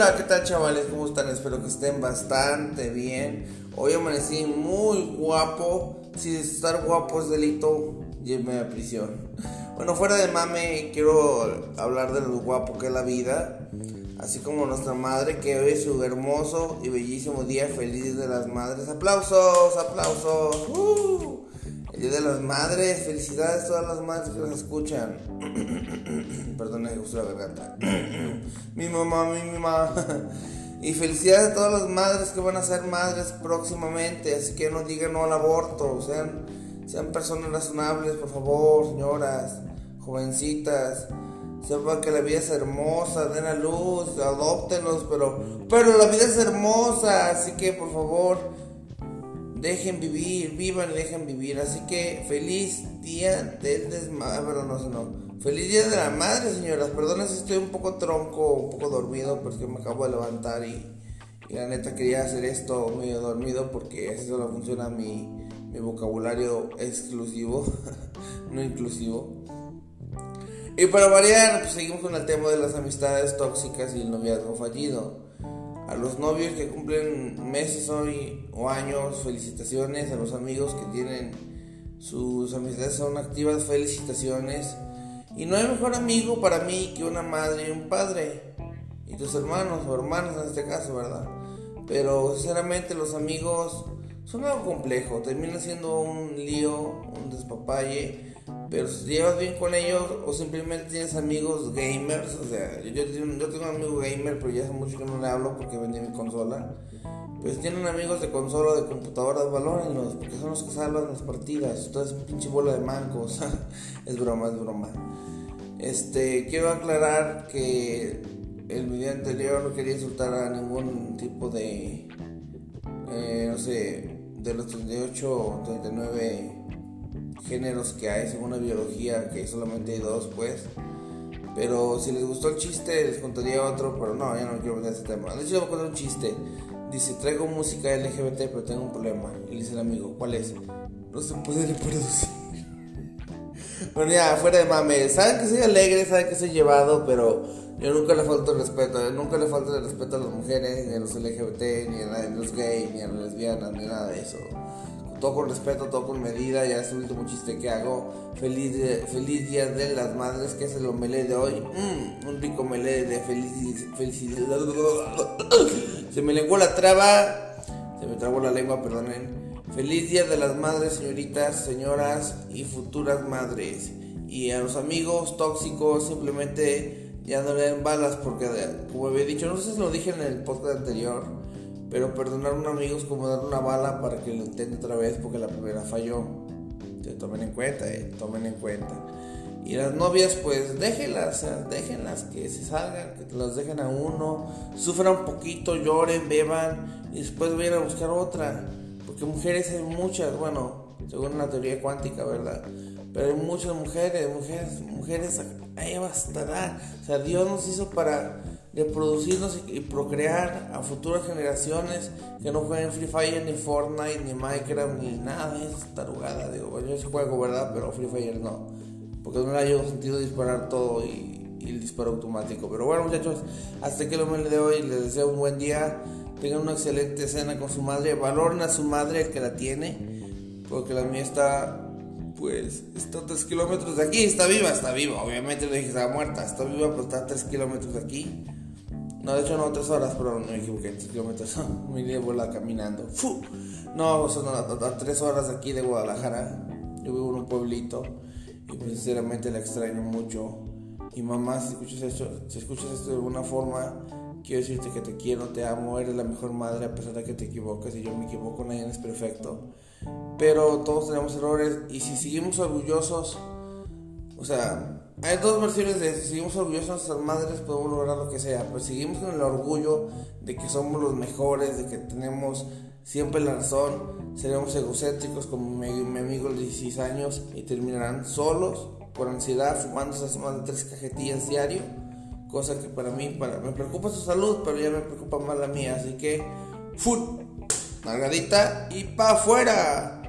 Hola, ¿qué tal chavales? ¿Cómo están? Espero que estén bastante bien. Hoy amanecí muy guapo. Si estar guapo es delito, lléveme a prisión. Bueno, fuera de mame, quiero hablar de lo guapo que es la vida. Así como nuestra madre, que hoy es su hermoso y bellísimo día feliz de las madres. ¡Aplausos! ¡Aplausos! ¡Uh! El Día de las Madres, felicidades a todas las madres que nos escuchan. Perdón, me gustó la garganta. mi mamá, mi mamá. y felicidades a todas las madres que van a ser madres próximamente. Así que no digan no al aborto. Sean, sean personas razonables, por favor, señoras, jovencitas. Sepan que la vida es hermosa, den a luz, adóptenlos, pero, pero la vida es hermosa. Así que por favor Dejen vivir, vivan dejen vivir. Así que feliz día del desmadre. Perdón, no, no. Feliz día de la madre, señoras. Perdón si estoy un poco tronco, un poco dormido, porque me acabo de levantar y, la neta quería hacer esto medio dormido porque así solo funciona mi, mi vocabulario exclusivo, no inclusivo. Y para variar, pues seguimos con el tema de las amistades tóxicas y el noviazgo fallido. A los novios que cumplen meses hoy o años, felicitaciones. A los amigos que tienen sus amistades son activas, felicitaciones. Y no hay mejor amigo para mí que una madre y un padre. Y tus hermanos o hermanos en este caso, ¿verdad? Pero sinceramente los amigos son algo complejo. Termina siendo un lío, un despapalle pero si llevas bien con ellos o simplemente tienes amigos gamers, o sea, yo, yo, tengo un amigo gamer, pero ya hace mucho que no le hablo porque vendí mi consola. Pues tienen amigos de consola, de computadora, valórenlos, porque son los que salvan las partidas. Entonces, pinche bola de mancos. es broma, es broma. Este, quiero aclarar que el video anterior no quería insultar a ningún tipo de, eh, no sé, de los 38 o 39 géneros que hay según la biología, que solamente hay dos, pues. Pero si les gustó el chiste, les contaría otro, pero no, ya no quiero meter ese tema. De hecho, voy a contar un chiste. Dice, traigo música LGBT, pero tengo un problema. Y dice el amigo, ¿cuál es? No se puede reproducir. bueno, ya, fuera de mame. Saben que soy alegre, saben que soy llevado, pero yo nunca le falto el respeto. nunca le falto el respeto a las mujeres, ni a los LGBT, ni a los gays, ni a las lesbianas, ni nada de eso todo con respeto, todo con medida. Ya es el último chiste que hago. Feliz, feliz día de las madres, que es el omelé de hoy. Mm, un rico omelé de felicidad. Se me lenguó la traba. Se me trabó la lengua, perdonen. Feliz día de las madres, señoritas, señoras y futuras madres. Y a los amigos tóxicos, simplemente ya no le den balas porque, como había dicho, no sé si lo dije en el podcast anterior pero perdonar a un amigo es como dar una bala para que lo intente otra vez porque la primera falló. Entonces, tomen en cuenta, eh, tomen en cuenta. Y las novias, pues déjenlas, déjenlas que se salgan, que las dejen a uno, sufran un poquito, lloren, beban y después vayan a buscar otra. Porque mujeres hay muchas, bueno, según una teoría cuántica, ¿verdad? Pero hay muchas mujeres, mujeres, mujeres, ahí bastará. O sea, Dios nos hizo para de producirnos y, procrear a futuras generaciones que no jueguen Free Fire, ni Fortnite, ni Minecraft, ni nada de esa tarugada. Digo, yo sí juego, ¿verdad? Pero Free Fire no. Porque no le haya sentido disparar todo y, el disparo automático. Pero bueno, muchachos, hasta que lo me de hoy. Les deseo un buen día. Tengan una excelente cena con su madre. Valoren a su madre el que la tiene. Porque la mía está pues está a 3 kilómetros de aquí, está viva, está viva. Obviamente le dije estaba muerta, está viva, pero está a 3 kilómetros de aquí. No, de hecho no, tres horas, pero no me equivoqué, tres kilómetros. me iría volar caminando. ¡Fu! No, son a, tres horas de aquí de Guadalajara. Yo vivo en un pueblito y pues, sinceramente la extraño mucho. Y mamá, si escuchas esto, si escuchas esto de alguna forma, quiero decirte que te quiero, te amo, eres la mejor madre a pesar de que te equivoques y yo me equivoco, nadie es perfecto. Pero todos tenemos errores y si seguimos orgullosos, o sea, hay dos versiones de si seguimos orgullosos de nuestras madres podemos lograr lo que sea, pero seguimos con el orgullo de que somos los mejores, de que tenemos siempre la razón, seremos egocéntricos como mi, amigo de 16 años y terminarán solos por ansiedad fumándose más de tres cajetillas diario, cosa que para mí para, me preocupa su salud, pero ya me preocupa más la mía, así que ¡fut! Margarita y pa' afuera.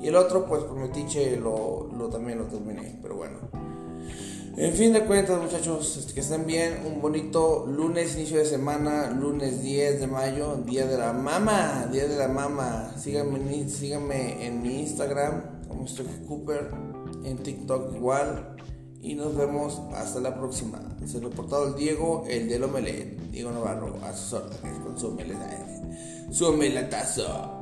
Y el otro, pues por lo, lo también lo terminé, pero bueno. En fin de cuentas, muchachos, este, que estén bien. Un bonito lunes, inicio de semana, lunes 10 de mayo, día de la mama, día de la mama. Síganme, síganme en mi Instagram, como estoy Cooper, en TikTok igual. Y nos vemos hasta la próxima. Se lo reportado el Diego, el del Omelet. Diego Navarro, a sus órdenes con su omeletazo. Su omeletazo.